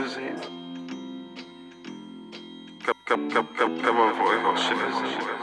euch auch Schiffe sehen? Kann, kann, kann, kann, kann man für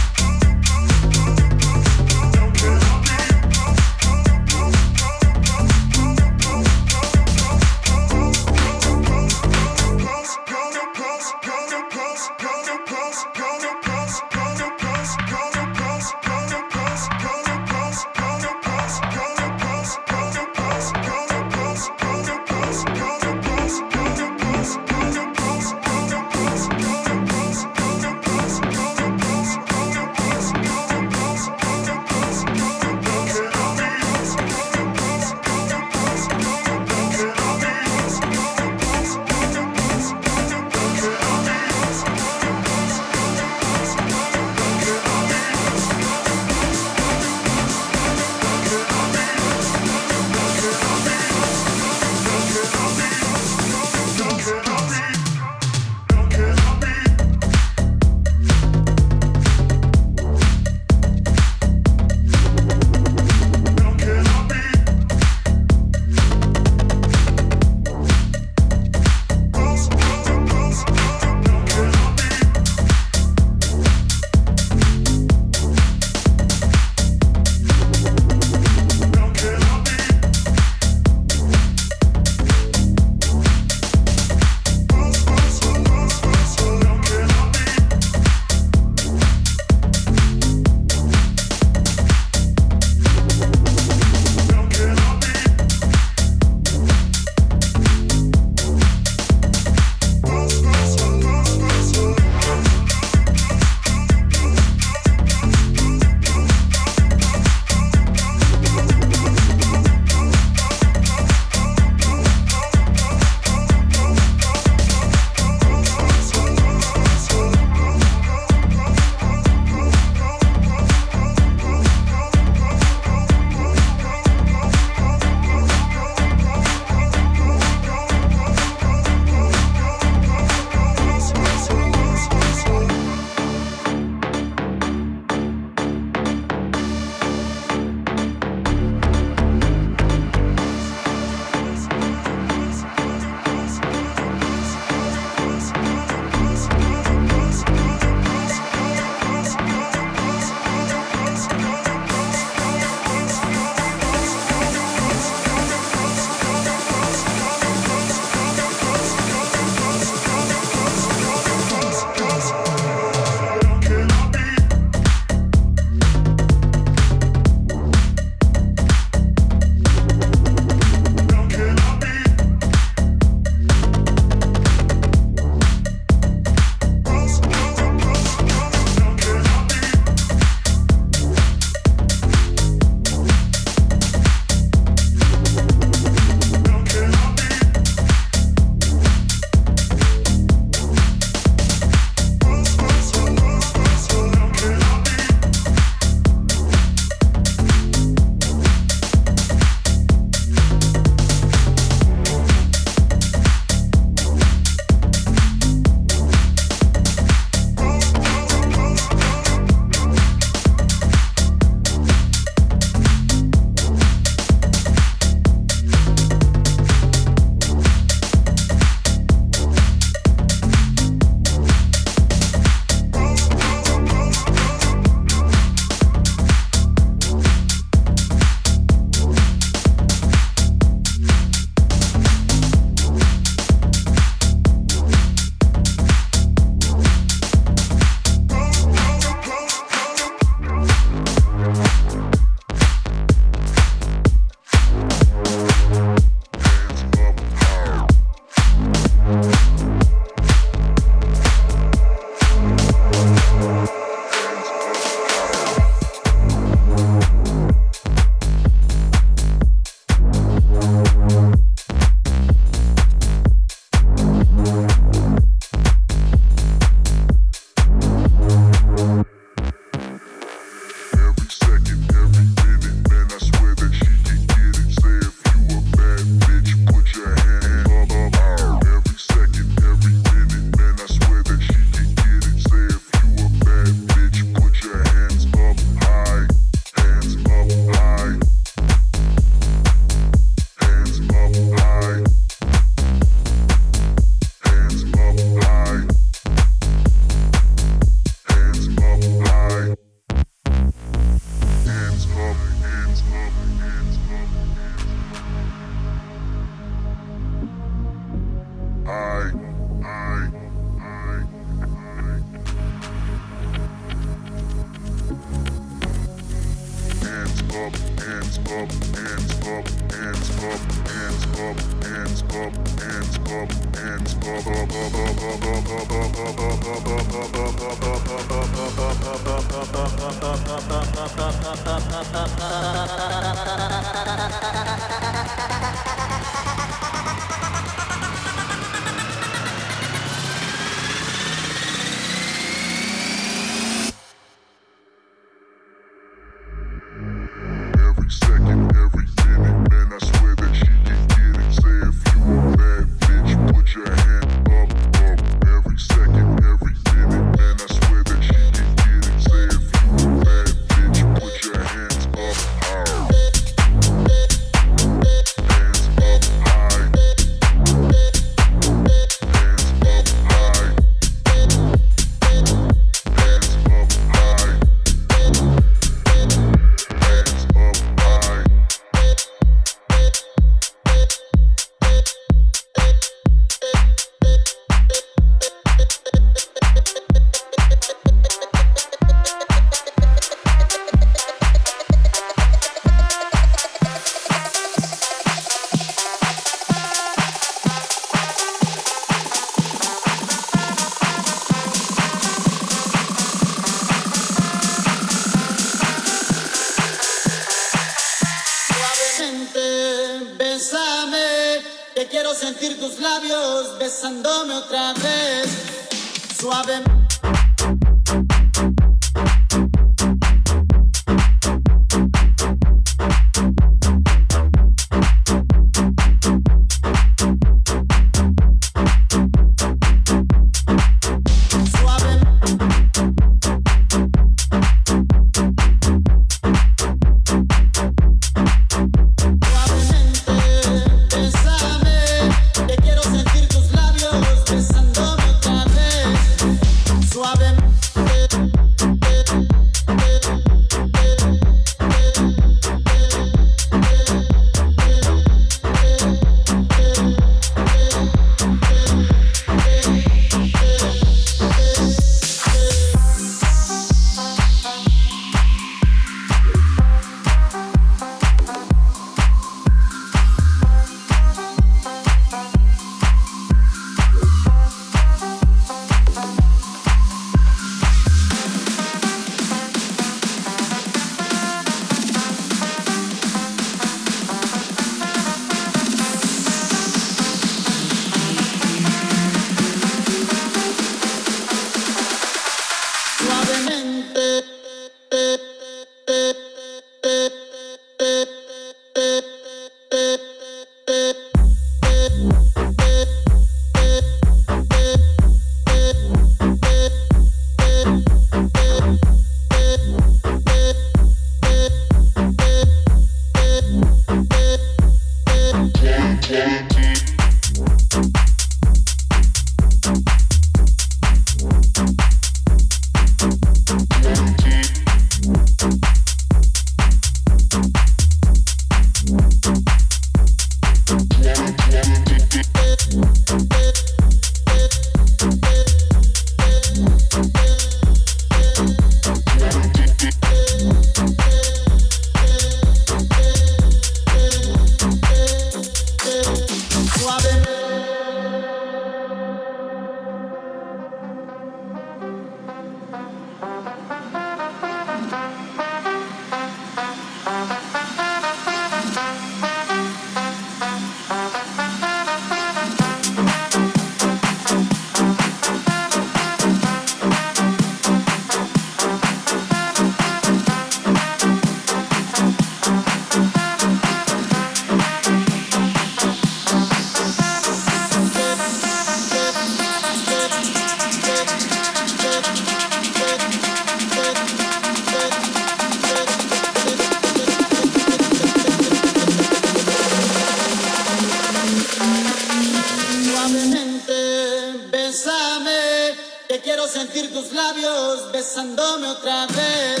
tus labios besándome otra vez,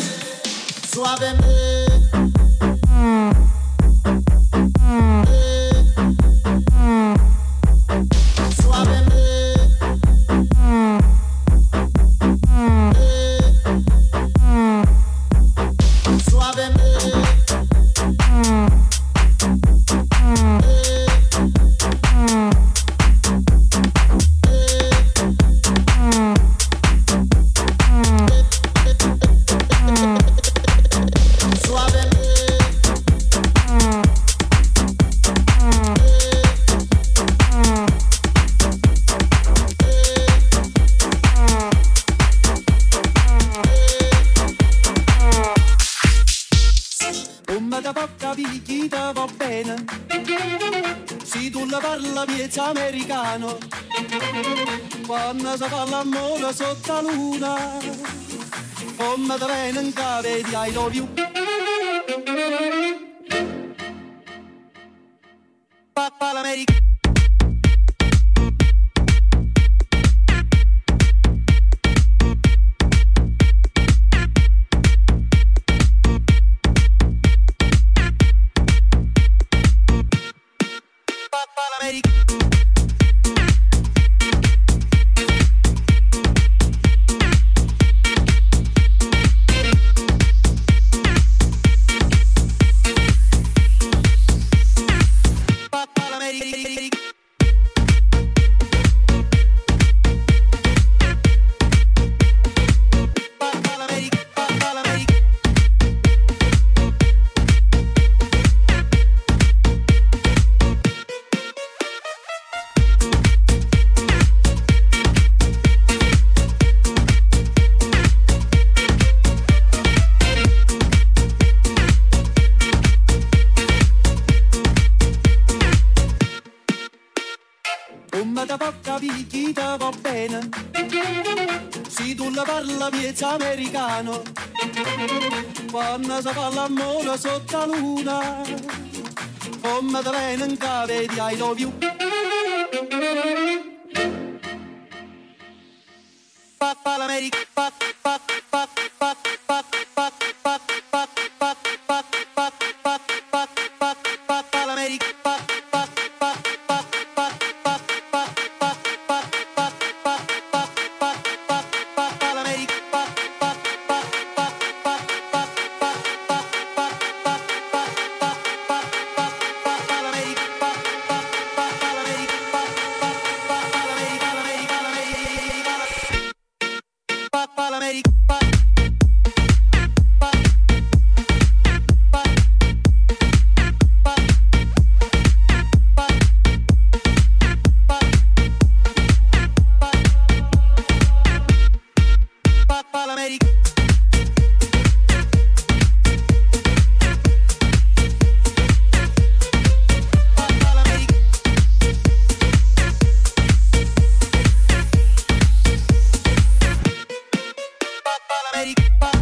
suavemente. America.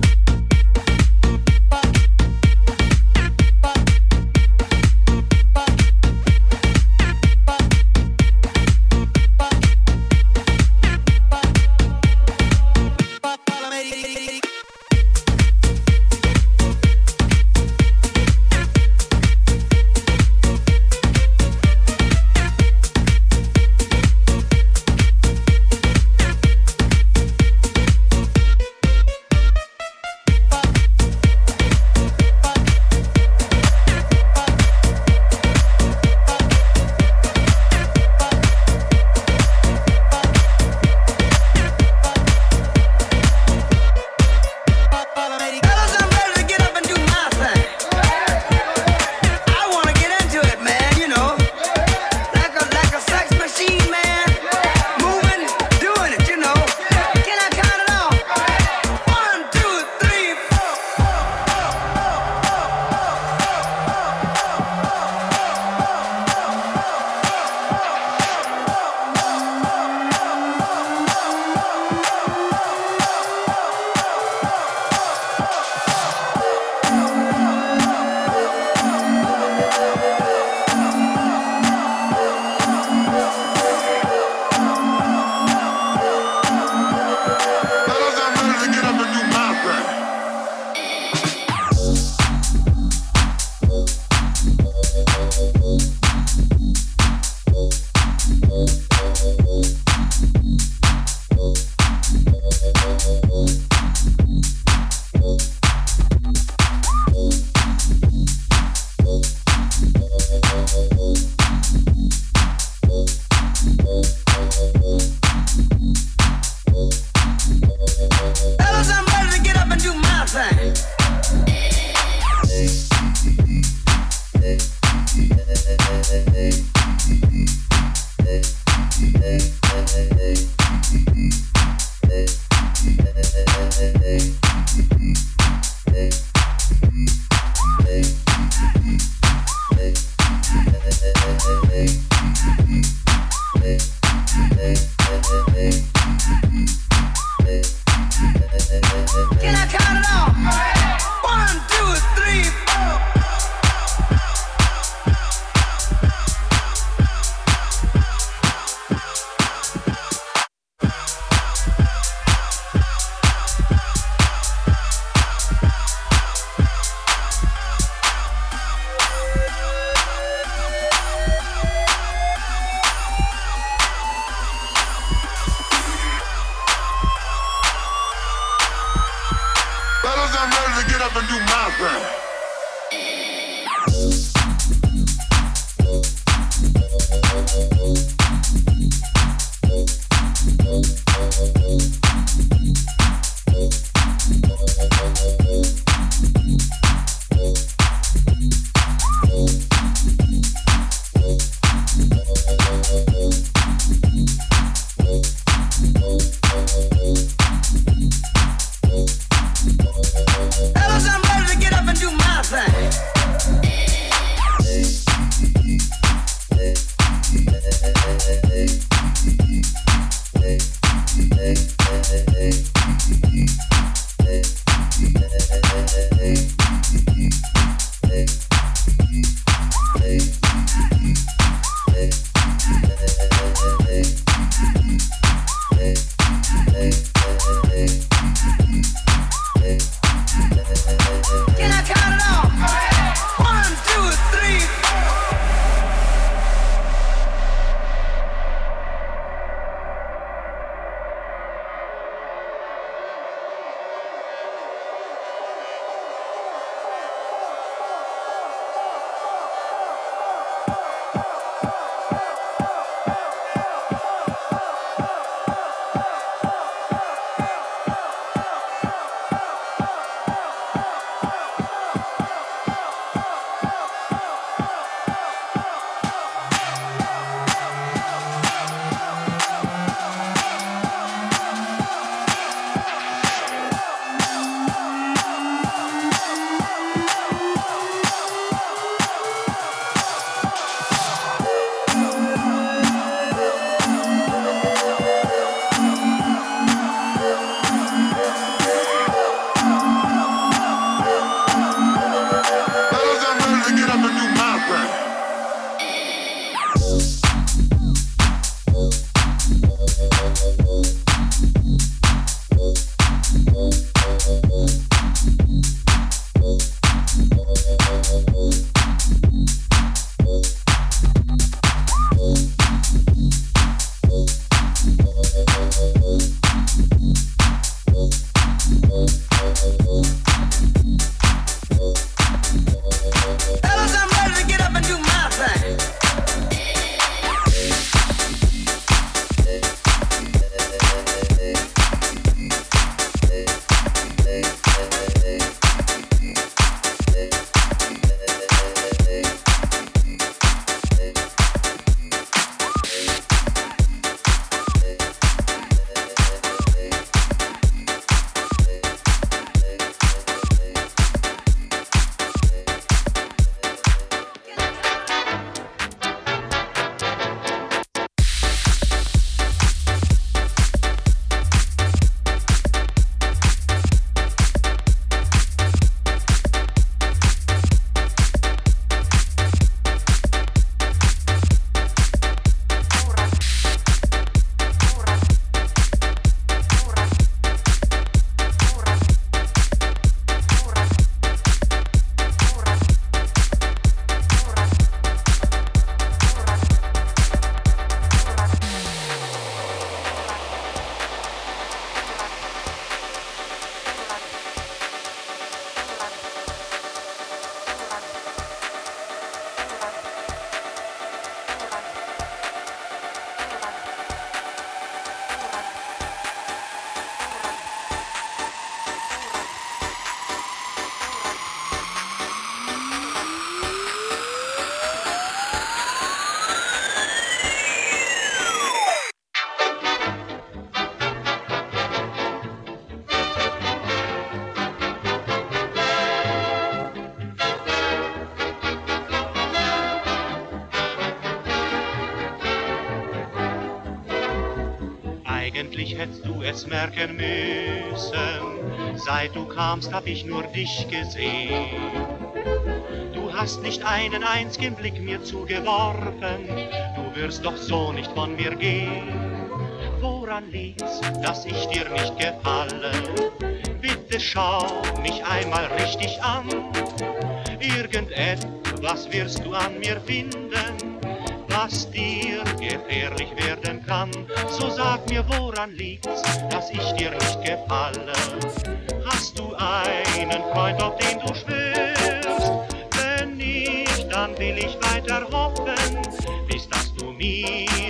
Es merken müssen. Seit du kamst, hab ich nur dich gesehen. Du hast nicht einen einzigen Blick mir zugeworfen. Du wirst doch so nicht von mir gehen. Woran liegt's, dass ich dir nicht gefalle? Bitte schau mich einmal richtig an. Irgendetwas wirst du an mir finden, was dir gefährlich werden kann. So sag mir, woran liegt's, dass ich dir nicht gefalle? Hast du einen Freund, auf den du schwörst? Wenn nicht, dann will ich weiter hoffen, bis dass du mir